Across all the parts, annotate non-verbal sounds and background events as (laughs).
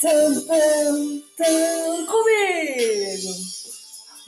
Tam, tam, comigo.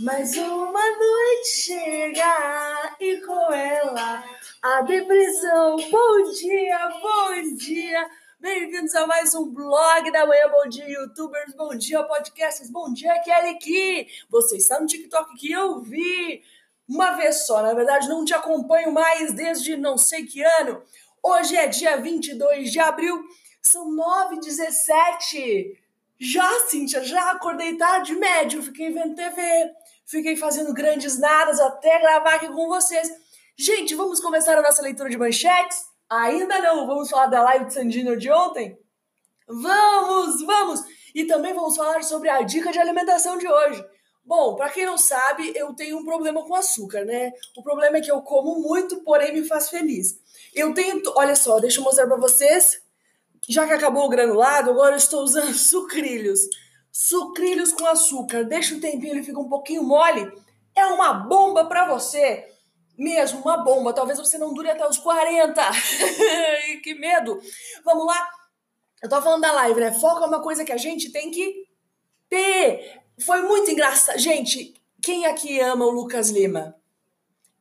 Mais uma noite chega e com ela a depressão. Bom dia, bom dia. Bem-vindos a mais um blog da manhã. Bom dia, youtubers. Bom dia, podcasters. Bom dia, Kelly Ki. Você está no TikTok que eu vi uma vez só. Na verdade, não te acompanho mais desde não sei que ano. Hoje é dia 22 de abril são 9h17. Já, Cíntia, já acordei tarde médio. Fiquei vendo TV, fiquei fazendo grandes nadas até gravar aqui com vocês. Gente, vamos começar a nossa leitura de manchetes? Ainda não, vamos falar da live de Sandino de ontem? Vamos, vamos! E também vamos falar sobre a dica de alimentação de hoje. Bom, para quem não sabe, eu tenho um problema com açúcar, né? O problema é que eu como muito, porém me faz feliz. Eu tenho, olha só, deixa eu mostrar para vocês já que acabou o granulado, agora eu estou usando (laughs) sucrilhos. Sucrilhos com açúcar. Deixa o tempinho, ele fica um pouquinho mole. É uma bomba para você. Mesmo, uma bomba. Talvez você não dure até os 40. (laughs) que medo. Vamos lá. Eu tô falando da live, né? Foco é uma coisa que a gente tem que ter. Foi muito engraçado. Gente, quem aqui ama o Lucas Lima?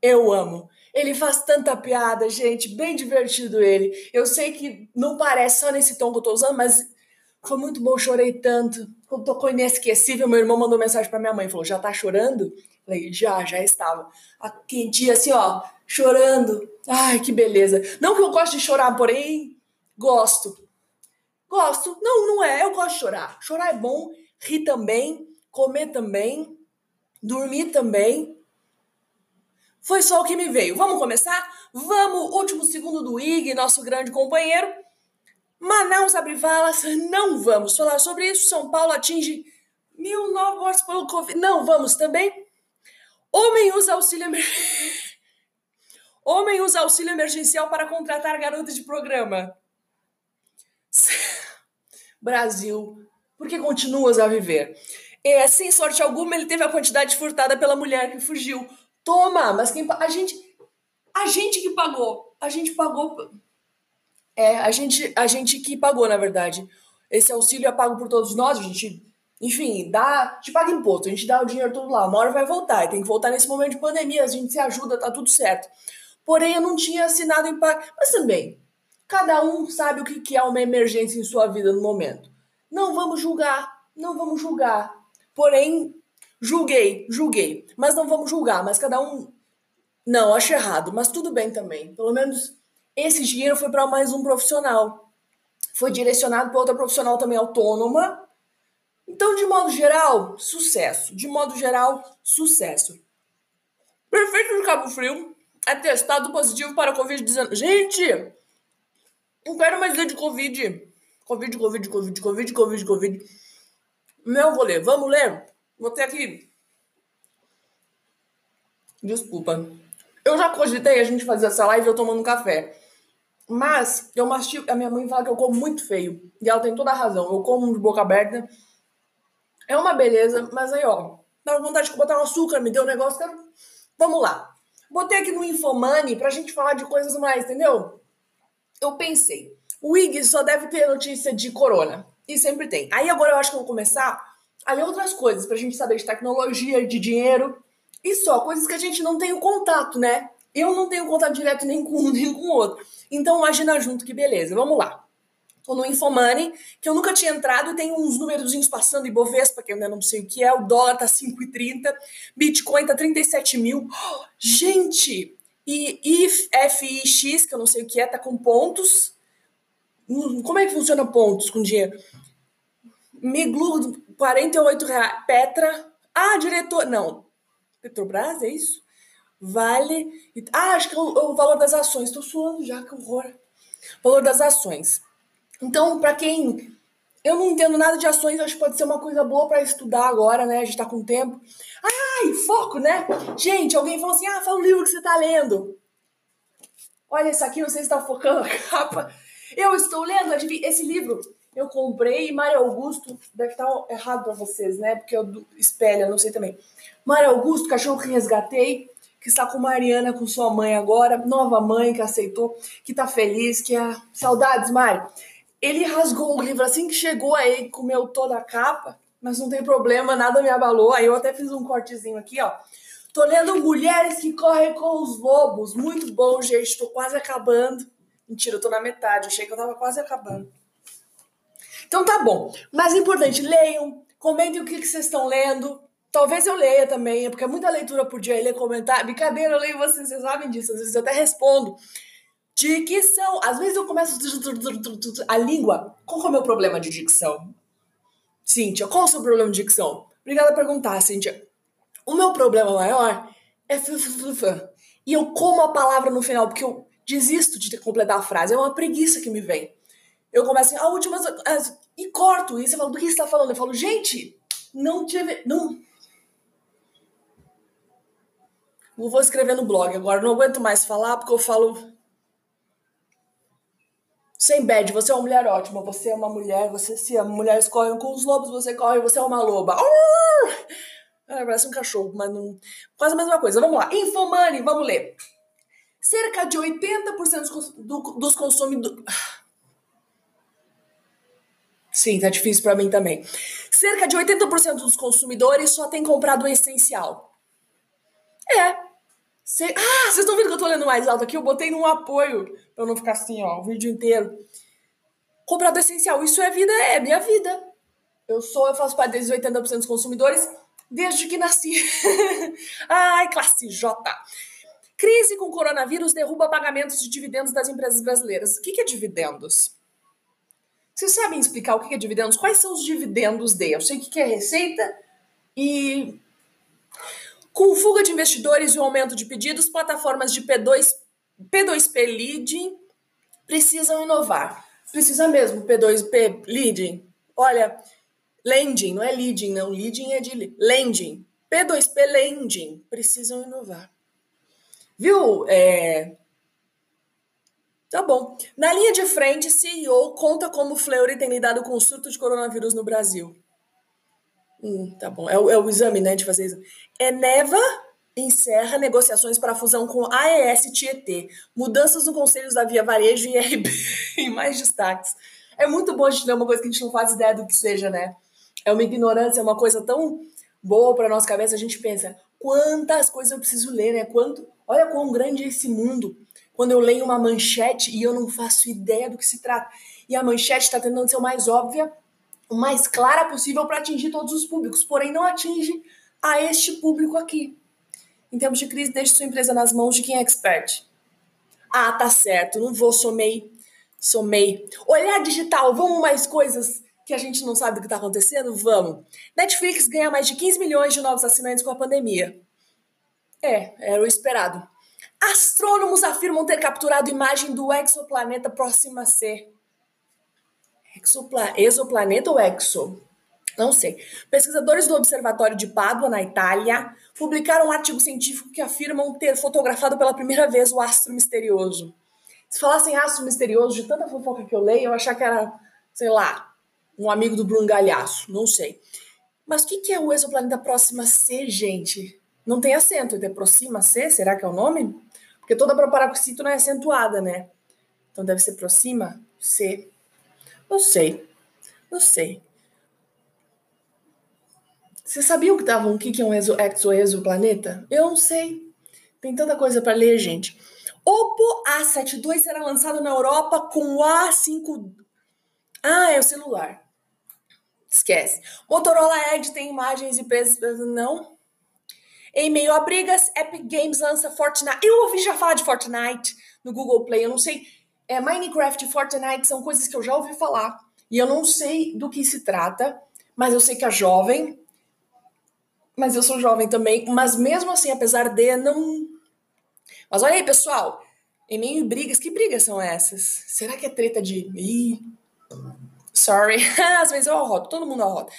Eu amo. Ele faz tanta piada, gente, bem divertido ele. Eu sei que não parece só nesse tom que eu tô usando, mas foi muito bom, chorei tanto. Tocou inesquecível, meu irmão mandou mensagem para minha mãe, falou: "Já tá chorando?" Falei: "Já, já estava." Aquele dia assim, ó, chorando. Ai, que beleza. Não que eu goste de chorar, porém gosto. Gosto. Não, não é. Eu gosto de chorar. Chorar é bom, rir também, comer também, dormir também. Foi só o que me veio. Vamos começar? Vamos, último segundo do IG, nosso grande companheiro. Manaus abre valas, não vamos falar sobre isso. São Paulo atinge mil novos mortes pelo Covid. Não vamos também. Homem usa auxílio (laughs) Homem usa auxílio emergencial para contratar garota de programa. (laughs) Brasil, por que continuas a viver? É, sem sorte alguma, ele teve a quantidade furtada pela mulher que fugiu. Toma, mas quem a gente a gente que pagou, a gente pagou é, a gente a gente que pagou, na verdade. Esse auxílio é pago por todos nós, a gente, enfim, dá, gente paga imposto, a gente dá o dinheiro todo lá, uma hora vai voltar, e tem que voltar nesse momento de pandemia, a gente se ajuda, tá tudo certo. Porém, eu não tinha assinado em mas também, cada um sabe o que é uma emergência em sua vida no momento. Não vamos julgar, não vamos julgar. Porém, Julguei, julguei. Mas não vamos julgar, mas cada um. Não, acho errado, mas tudo bem também. Pelo menos esse dinheiro foi para mais um profissional. Foi direcionado para outra profissional também autônoma. Então, de modo geral, sucesso. De modo geral, sucesso. Prefeito de Cabo Frio é testado positivo para Covid-19. Gente! Não quero mais ler de Covid. Covid, Covid, Covid, Covid, Covid, Covid. Não vou ler. Vamos ler? Vou ter aqui. Desculpa. Eu já cogitei a gente fazer essa live eu tomando café. Mas eu mastigo. A minha mãe fala que eu como muito feio. E ela tem toda a razão. Eu como de boca aberta. É uma beleza, mas aí, ó. Dá vontade de botar um açúcar, me deu um negócio. Quero... Vamos lá. Botei aqui no Infomani pra gente falar de coisas mais, entendeu? Eu pensei. O IG só deve ter notícia de corona. E sempre tem. Aí agora eu acho que eu vou começar ali outras coisas pra gente saber de tecnologia, de dinheiro e só, coisas que a gente não tem o contato, né? Eu não tenho contato direto nem com um (laughs) nem com o outro. Então imagina junto que beleza. Vamos lá. Tô no Infomoney, que eu nunca tinha entrado tem uns númerozinhos passando em Bovespa, que eu ainda não sei o que é. O dólar tá 5,30, Bitcoin tá 37 mil. Oh, gente! E IFIX, que eu não sei o que é, tá com pontos. Hum, como é que funciona pontos com dinheiro? Miglu, 48 reais. Petra. Ah, diretor. Não. Petrobras, é isso? Vale. Ah, acho que é o, é o valor das ações. Estou suando já, que horror. Valor das ações. Então, para quem. Eu não entendo nada de ações, acho que pode ser uma coisa boa para estudar agora, né? A gente tá com tempo. Ai, foco, né? Gente, alguém falou assim: ah, fala o livro que você tá lendo. Olha, isso aqui, não sei se tá focando a (laughs) capa. Eu estou lendo, esse livro eu comprei e Mário Augusto, deve estar errado para vocês, né? Porque eu espelho, não sei também. Mário Augusto, cachorro que resgatei, que está com Mariana, com sua mãe agora, nova mãe que aceitou, que tá feliz, que é. Saudades, Mário. Ele rasgou o livro assim que chegou, aí comeu toda a capa, mas não tem problema, nada me abalou. Aí eu até fiz um cortezinho aqui, ó. Tô lendo Mulheres que Correm com os Lobos. Muito bom, gente. Tô quase acabando. Mentira, eu tô na metade. Achei que eu tava quase acabando. Então tá bom. Mas importante, leiam, comentem o que, que vocês estão lendo. Talvez eu leia também, porque é muita leitura por dia ler comentar. Brincadeira, eu leio vocês, vocês sabem disso. Às vezes eu até respondo. Dicção. Às vezes eu começo a língua. Qual é o meu problema de dicção? Cíntia, qual é o seu problema de dicção? Obrigada por perguntar, Cíntia. O meu problema maior é e eu como a palavra no final, porque eu desisto de completar a frase. É uma preguiça que me vem. Eu começo assim, a última. E corto. E você fala, do que você está falando? Eu falo, gente, não tive. Não. Eu vou escrever no blog agora. Não aguento mais falar porque eu falo. Sem bad, você é uma mulher ótima. Você é uma mulher, você se ama. Mulheres correm com os lobos, você corre, você é uma loba. Ah, parece um cachorro, mas não. Quase a mesma coisa. Vamos lá. Infomani, vamos ler. Cerca de 80% dos consumidores. Sim, tá difícil para mim também. Cerca de 80% dos consumidores só tem comprado o essencial. É. Cê... Ah, vocês estão vendo que eu tô lendo mais alto aqui? Eu botei num apoio pra não ficar assim, ó, o vídeo inteiro. Comprado essencial, isso é vida, é minha vida. Eu sou, eu faço parte desses 80% dos consumidores desde que nasci. (laughs) Ai, classe J. Crise com coronavírus derruba pagamentos de dividendos das empresas brasileiras. O que é dividendos? Vocês sabem explicar o que é dividendos? Quais são os dividendos de? Eu sei o que é receita e. Com fuga de investidores e o aumento de pedidos, plataformas de P2, P2P Leading precisam inovar. Precisa mesmo, P2P Leading. Olha, lending, não é leading, não. Leading é de lending. P2P Lending precisam inovar. Viu? É, Tá bom. Na linha de frente, CEO conta como Fleury tem lidado com o surto de coronavírus no Brasil. Hum, tá bom. É o, é o exame, né, de fazer exame. Eneva encerra negociações para fusão com AES Tietê. Mudanças no conselhos da Via Varejo e RB (laughs) e mais destaques. É muito bom a gente ler uma coisa que a gente não faz ideia do que seja, né? É uma ignorância, é uma coisa tão boa para nossa cabeça. A gente pensa, quantas coisas eu preciso ler, né? Quanto, olha quão grande é esse mundo quando eu leio uma manchete e eu não faço ideia do que se trata. E a manchete está tentando ser o mais óbvia, o mais clara possível para atingir todos os públicos, porém não atinge a este público aqui. Em termos de crise, deixe sua empresa nas mãos de quem é expert. Ah, tá certo, não vou, somei. Somei. Olhar digital, vamos mais coisas que a gente não sabe do que está acontecendo? Vamos. Netflix ganha mais de 15 milhões de novos assinantes com a pandemia. É, era o esperado. Astrônomos afirmam ter capturado imagem do exoplaneta Próxima C. Exopla exoplaneta ou exo? Não sei. Pesquisadores do Observatório de Pádua, na Itália, publicaram um artigo científico que afirmam ter fotografado pela primeira vez o astro misterioso. Se falassem astro misterioso, de tanta fofoca que eu leio, eu achar que era, sei lá, um amigo do Bruno Galhaço. Não sei. Mas o que é o exoplaneta Próxima C, gente? Não tem acento, é Próxima C? Será que é o nome? Porque toda proparoxítona é acentuada, né? Então deve ser proxima, C. Não sei. Não sei. Você sabia que tava, o que é um exo, exoexoplaneta? Eu não sei. Tem tanta coisa para ler, gente. Oppo A72 será lançado na Europa com o A5. Ah, é o celular. Esquece. Motorola Edge tem imagens e preços. Não. Em meio a brigas, Epic Games lança Fortnite. Eu ouvi já falar de Fortnite no Google Play, eu não sei. É, Minecraft e Fortnite são coisas que eu já ouvi falar. E eu não sei do que se trata, mas eu sei que é jovem. Mas eu sou jovem também. Mas mesmo assim, apesar de, não. Mas olha aí, pessoal. Em meio a brigas, que brigas são essas? Será que é treta de. Ih, sorry. (laughs) Às vezes eu arroto, todo mundo arrota.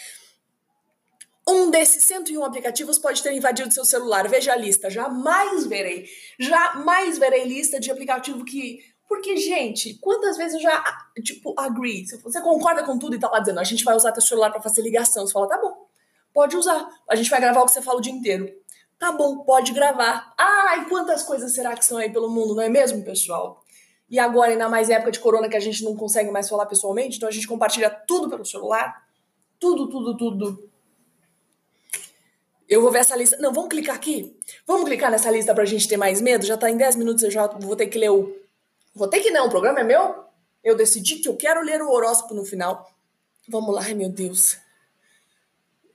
Um desses 101 aplicativos pode ter invadido seu celular. Veja a lista. Jamais verei. Jamais verei lista de aplicativo que. Porque, gente, quantas vezes eu já, tipo, agree? Você concorda com tudo e tá lá dizendo, a gente vai usar teu celular para fazer ligação. Você fala, tá bom, pode usar. A gente vai gravar o que você fala o dia inteiro. Tá bom, pode gravar. Ai, quantas coisas será que são aí pelo mundo, não é mesmo, pessoal? E agora, ainda mais época de corona que a gente não consegue mais falar pessoalmente, então a gente compartilha tudo pelo celular. Tudo, tudo, tudo. Eu vou ver essa lista. Não, vamos clicar aqui? Vamos clicar nessa lista pra gente ter mais medo? Já tá em 10 minutos, eu já vou ter que ler o. Vou ter que não, o programa é meu? Eu decidi que eu quero ler o horóscopo no final. Vamos lá, ai meu Deus.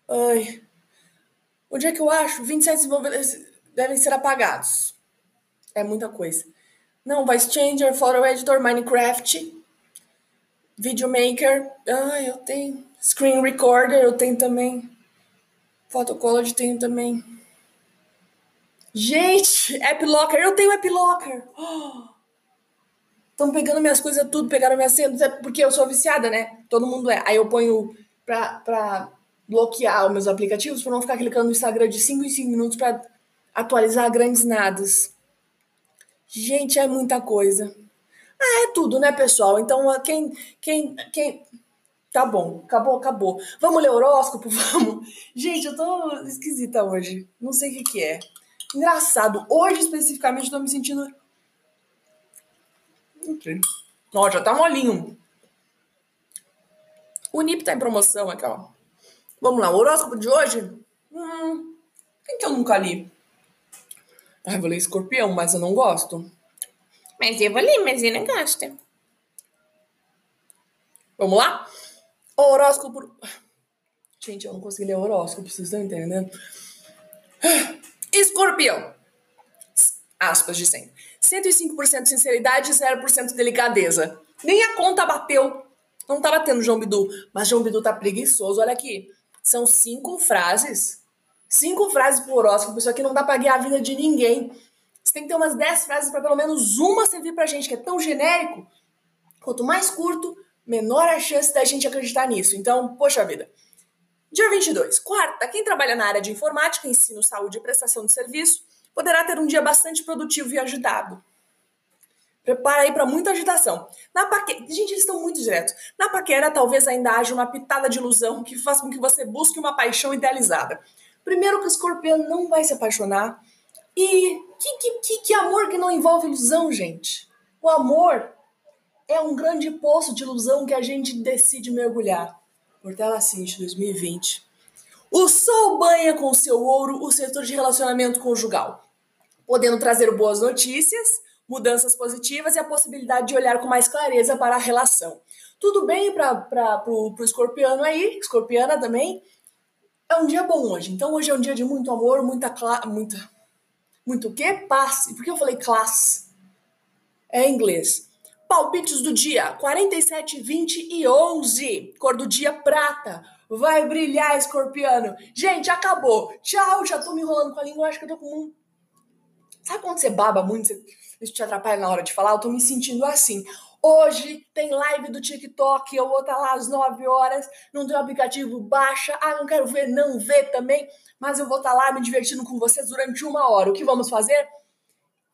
Ai. Onde é que eu acho? 27 desenvolvedores devem ser apagados. É muita coisa. Não, Voice Changer, Photo Editor, Minecraft, Videomaker. Ah, eu tenho. Screen Recorder, eu tenho também. Photocollage, tenho também. Gente, App Locker, eu tenho App Locker. Estão pegando minhas coisas tudo, pegaram minhas senhas, é porque eu sou viciada, né? Todo mundo é. Aí eu ponho pra, pra bloquear os meus aplicativos, pra não ficar clicando no Instagram de 5 em 5 minutos pra atualizar grandes nadas. Gente, é muita coisa. Ah, é tudo, né, pessoal? Então, quem, quem, quem. Tá bom, acabou, acabou. Vamos ler horóscopo? (laughs) Vamos. Gente, eu tô esquisita hoje. Não sei o que, que é. Engraçado. Hoje, especificamente, eu tô me sentindo. Ok. Ó, já tá molinho. O NIP tá em promoção aqui, ó. Vamos lá, o horóscopo de hoje? Hum, quem que eu nunca li? Ai, vou ler escorpião, mas eu não gosto. Mas eu vou ler, mas eu não gosto. Vamos lá? Horóscopo. Gente, eu não consegui ler horóscopo, vocês estão entendendo? Escorpião. Aspas de 100. 105% sinceridade e 0% delicadeza. Nem a conta bateu. Não tá batendo João Bidu. Mas João Bidu tá preguiçoso. Olha aqui. São cinco frases Cinco frases pro horóscopo, isso aqui não dá pra guiar a vida de ninguém. Você tem que ter umas dez frases para pelo menos uma servir pra gente, que é tão genérico. Quanto mais curto, menor a chance da gente acreditar nisso. Então, poxa vida. Dia 22. Quarta, quem trabalha na área de informática, ensino, saúde e prestação de serviço poderá ter um dia bastante produtivo e agitado. Prepara aí para muita agitação. Na paquera, gente, eles estão muito diretos. Na paquera, talvez ainda haja uma pitada de ilusão que faça com que você busque uma paixão idealizada. Primeiro que o escorpião não vai se apaixonar. E que, que, que, que amor que não envolve ilusão, gente? O amor é um grande poço de ilusão que a gente decide mergulhar. Portela Cinti 2020. O sol banha com seu ouro o setor de relacionamento conjugal, podendo trazer boas notícias, mudanças positivas e a possibilidade de olhar com mais clareza para a relação. Tudo bem para o escorpiano aí, escorpiana também, é um dia bom hoje. Então hoje é um dia de muito amor, muita muita muito o quê? Passe. Por que eu falei classe? É inglês. Palpites do dia: 47, 20 e 11. Cor do dia prata. Vai brilhar, escorpiano. Gente, acabou. Tchau, já tô me enrolando com a língua. Acho que eu tô com um. Sabe quando você baba muito? Isso te atrapalha na hora de falar? Eu tô me sentindo assim. Hoje tem live do TikTok, eu vou estar tá lá às 9 horas, não tem o aplicativo, baixa. Ah, não quero ver, não vê também, mas eu vou estar tá lá me divertindo com vocês durante uma hora. O que vamos fazer?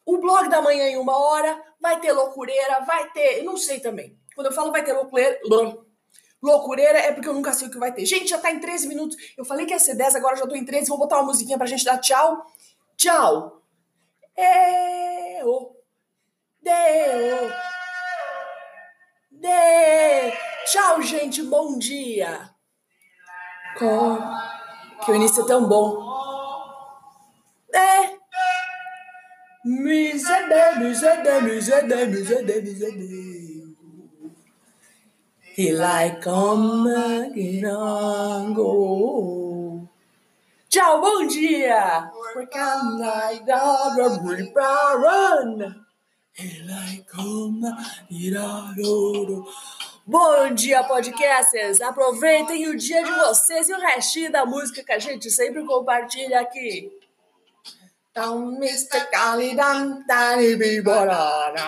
O blog da manhã em uma hora, vai ter loucureira, vai ter. não sei também. Quando eu falo vai ter loucureira. Loucureira é porque eu nunca sei o que vai ter. Gente, já tá em 13 minutos. Eu falei que ia ser 10, agora já tô em 13. Vou botar uma musiquinha pra gente dar tchau. Tchau. Deu. Deu. Dê! Tchau, gente, bom dia! Com... Que o início é tão bom. Misedê. He like come on go. Tchau, bom dia! Like run. Bom dia, podcasters! Aproveitem o dia de vocês e o restinho da música que a gente sempre compartilha aqui. Down Mr. Golly Dun Danny B. Banana.